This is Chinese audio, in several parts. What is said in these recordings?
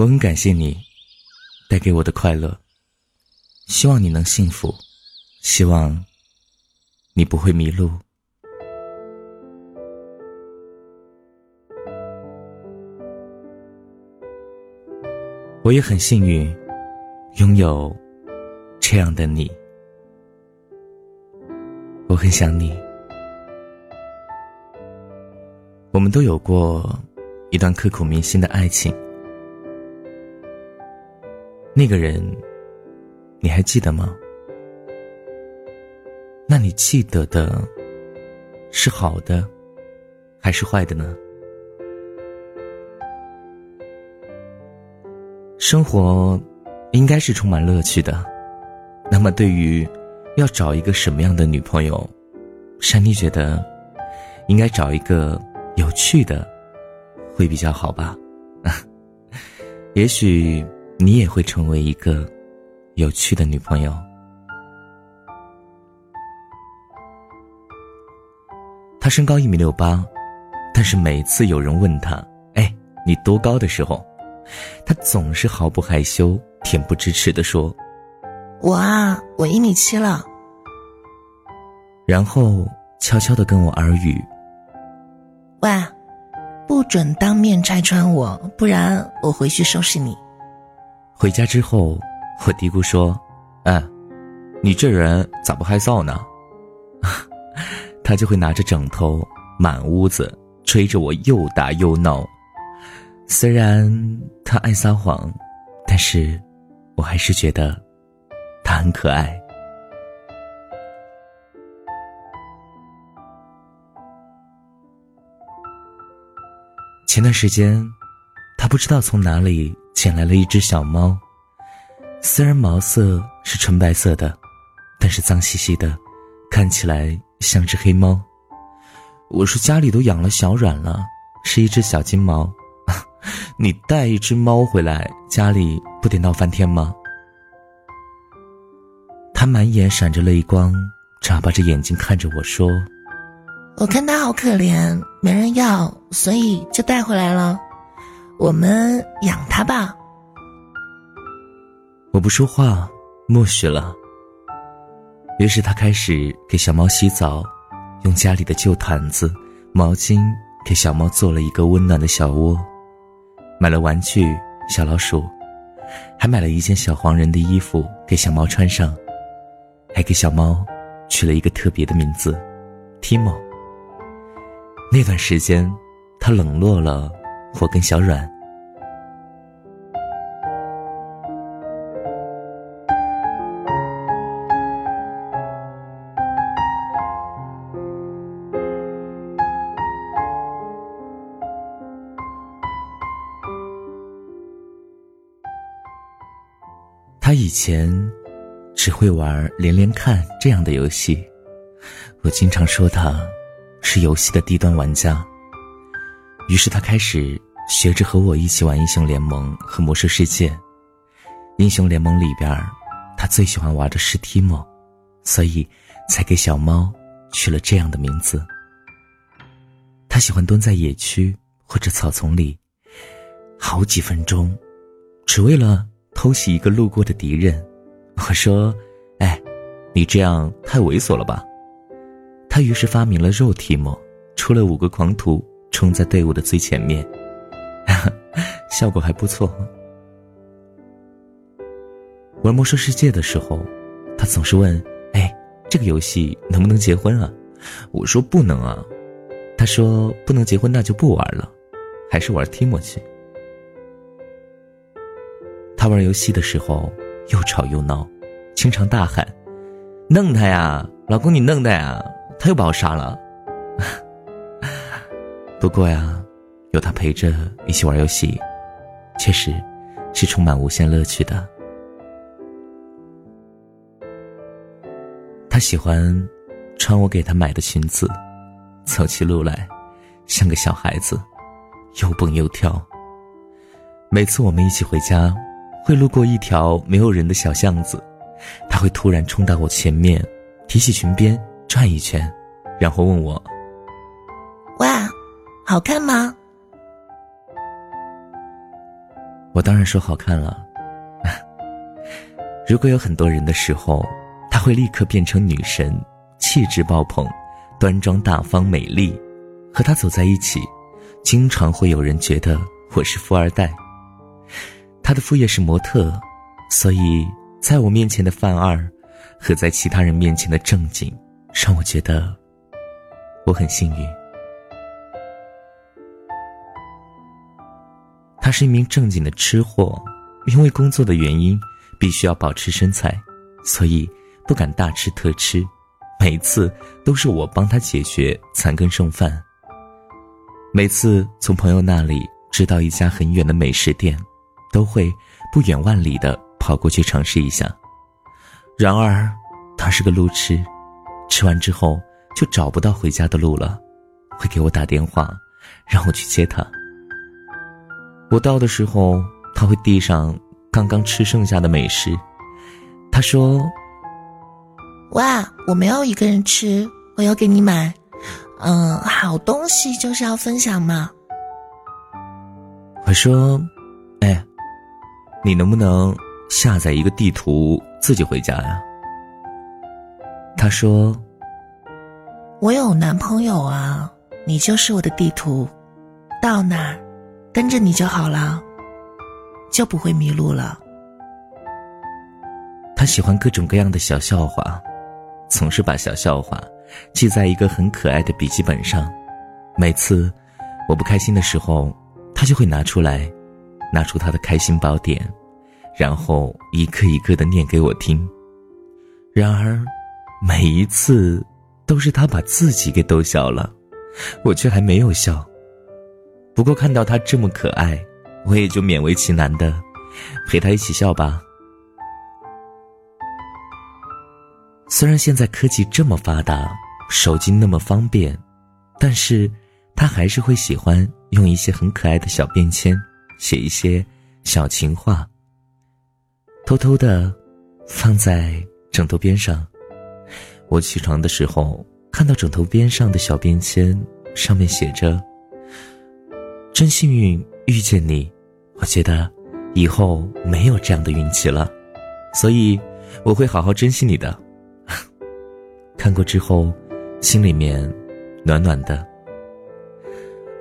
我很感谢你带给我的快乐，希望你能幸福，希望你不会迷路。我也很幸运，拥有这样的你。我很想你。我们都有过一段刻骨铭心的爱情。那个人，你还记得吗？那你记得的是好的，还是坏的呢？生活应该是充满乐趣的。那么，对于要找一个什么样的女朋友，珊妮觉得应该找一个有趣的，会比较好吧？也许。你也会成为一个有趣的女朋友。他身高一米六八，但是每次有人问他：“哎，你多高的时候？”他总是毫不害羞、恬不知耻的说：“我啊，我一米七了。”然后悄悄的跟我耳语：“喂，不准当面拆穿我，不然我回去收拾你。”回家之后，我嘀咕说：“哎，你这人咋不害臊呢？” 他就会拿着枕头满屋子追着我又打又闹。虽然他爱撒谎，但是我还是觉得他很可爱。前段时间，不知道从哪里。捡来了一只小猫，虽然毛色是纯白色的，但是脏兮兮的，看起来像只黑猫。我说家里都养了小软了，是一只小金毛，你带一只猫回来，家里不得闹翻天吗？他满眼闪着泪光，眨巴着眼睛看着我说：“我看它好可怜，没人要，所以就带回来了。”我们养它吧。我不说话，默许了。于是他开始给小猫洗澡，用家里的旧毯子、毛巾给小猫做了一个温暖的小窝，买了玩具小老鼠，还买了一件小黄人的衣服给小猫穿上，还给小猫取了一个特别的名字，Timo。那段时间，他冷落了。我跟小软，他以前只会玩连连看这样的游戏，我经常说他是游戏的低端玩家。于是他开始学着和我一起玩英雄联盟和魔兽世界。英雄联盟里边，他最喜欢玩的是提莫，所以才给小猫取了这样的名字。他喜欢蹲在野区或者草丛里，好几分钟，只为了偷袭一个路过的敌人。我说：“哎，你这样太猥琐了吧？”他于是发明了肉提莫，出了五个狂徒。冲在队伍的最前面，效果还不错。玩魔兽世界的时候，他总是问：“哎，这个游戏能不能结婚啊？”我说：“不能啊。”他说：“不能结婚，那就不玩了，还是玩 Timo 去。”他玩游戏的时候又吵又闹，经常大喊：“弄他呀，老公你弄他呀！”他又把我杀了。不过呀，有他陪着一起玩游戏，确实是充满无限乐趣的。他喜欢穿我给他买的裙子，走起路来像个小孩子，又蹦又跳。每次我们一起回家，会路过一条没有人的小巷子，他会突然冲到我前面，提起裙边转一圈，然后问我：“！”好看吗？我当然说好看了。如果有很多人的时候，他会立刻变成女神，气质爆棚，端庄大方美丽。和他走在一起，经常会有人觉得我是富二代。他的副业是模特，所以在我面前的范二，和在其他人面前的正经，让我觉得我很幸运。他是一名正经的吃货，因为工作的原因，必须要保持身材，所以不敢大吃特吃，每次都是我帮他解决残羹剩饭。每次从朋友那里知道一家很远的美食店，都会不远万里的跑过去尝试一下。然而，他是个路痴，吃完之后就找不到回家的路了，会给我打电话，让我去接他。我到的时候，他会递上刚刚吃剩下的美食，他说：“哇，我没有一个人吃，我要给你买。”嗯，好东西就是要分享嘛。我说：“哎，你能不能下载一个地图自己回家呀？”他说：“我有男朋友啊，你就是我的地图，到哪儿跟着你就好了，就不会迷路了。”他喜欢各种各样的小笑话，总是把小笑话。记在一个很可爱的笔记本上，每次我不开心的时候，他就会拿出来，拿出他的开心宝典，然后一个一个的念给我听。然而，每一次都是他把自己给逗笑了，我却还没有笑。不过看到他这么可爱，我也就勉为其难的陪他一起笑吧。虽然现在科技这么发达，手机那么方便，但是他还是会喜欢用一些很可爱的小便签，写一些小情话，偷偷的放在枕头边上。我起床的时候，看到枕头边上的小便签，上面写着：“真幸运遇见你，我觉得以后没有这样的运气了，所以我会好好珍惜你的。”看过之后，心里面暖暖的。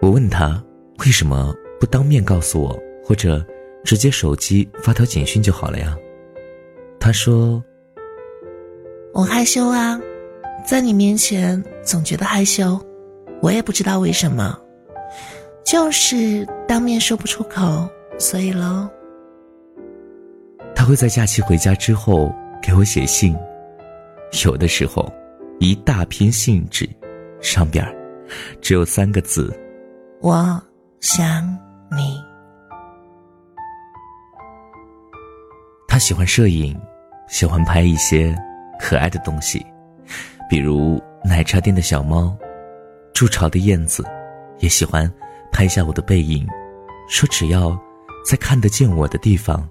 我问他为什么不当面告诉我，或者直接手机发条简讯就好了呀？他说：“我害羞啊，在你面前总觉得害羞，我也不知道为什么，就是当面说不出口，所以喽。”他会在假期回家之后给我写信，有的时候。一大篇信纸，上边只有三个字：“我想你。”他喜欢摄影，喜欢拍一些可爱的东西，比如奶茶店的小猫、筑巢的燕子，也喜欢拍下我的背影，说只要在看得见我的地方，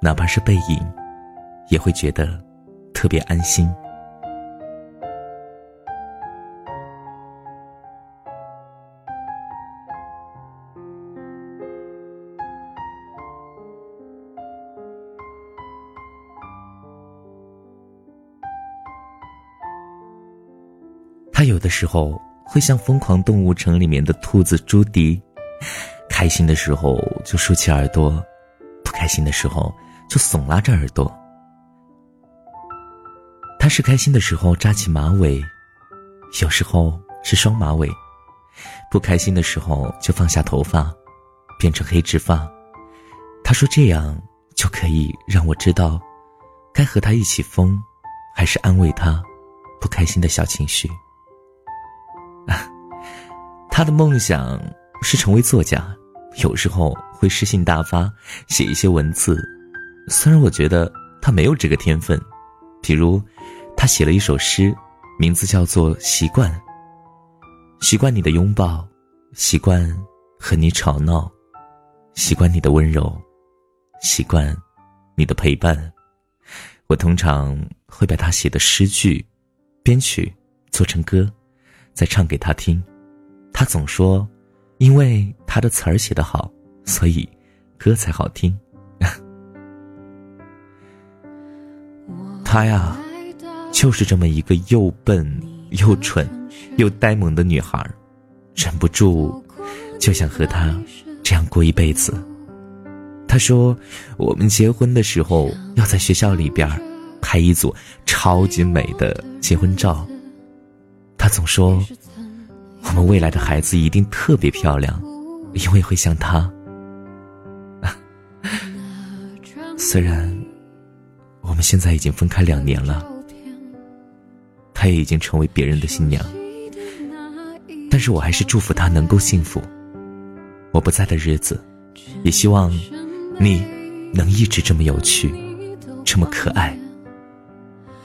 哪怕是背影，也会觉得特别安心。他有的时候会像《疯狂动物城》里面的兔子朱迪，开心的时候就竖起耳朵，不开心的时候就耸拉着耳朵。他是开心的时候扎起马尾，有时候是双马尾；不开心的时候就放下头发，变成黑直发。他说这样就可以让我知道，该和他一起疯，还是安慰他不开心的小情绪。他的梦想是成为作家，有时候会诗兴大发，写一些文字。虽然我觉得他没有这个天分，比如，他写了一首诗，名字叫做《习惯》。习惯你的拥抱，习惯和你吵闹，习惯你的温柔，习惯你的陪伴。我通常会把他写的诗句编曲做成歌，再唱给他听。他总说，因为他的词儿写得好，所以歌才好听。他呀，就是这么一个又笨又蠢又呆萌的女孩，忍不住就想和他这样过一辈子。他说：“我们结婚的时候要在学校里边拍一组超级美的结婚照。”他总说：“我们未来的孩子一定特别漂亮，因为会像她。”虽然我们现在已经分开两年了，她也已经成为别人的新娘，但是我还是祝福她能够幸福。我不在的日子，也希望。你能一直这么有趣，这么可爱。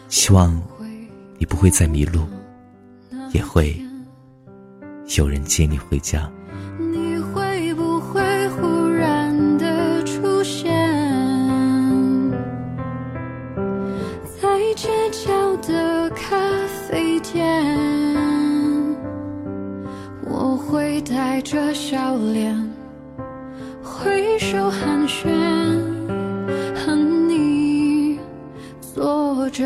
希望你不会再迷路，也会有人接你回家。你会不会忽然的出现在街角的咖啡店？我会带着笑脸。挥手寒暄，和你坐着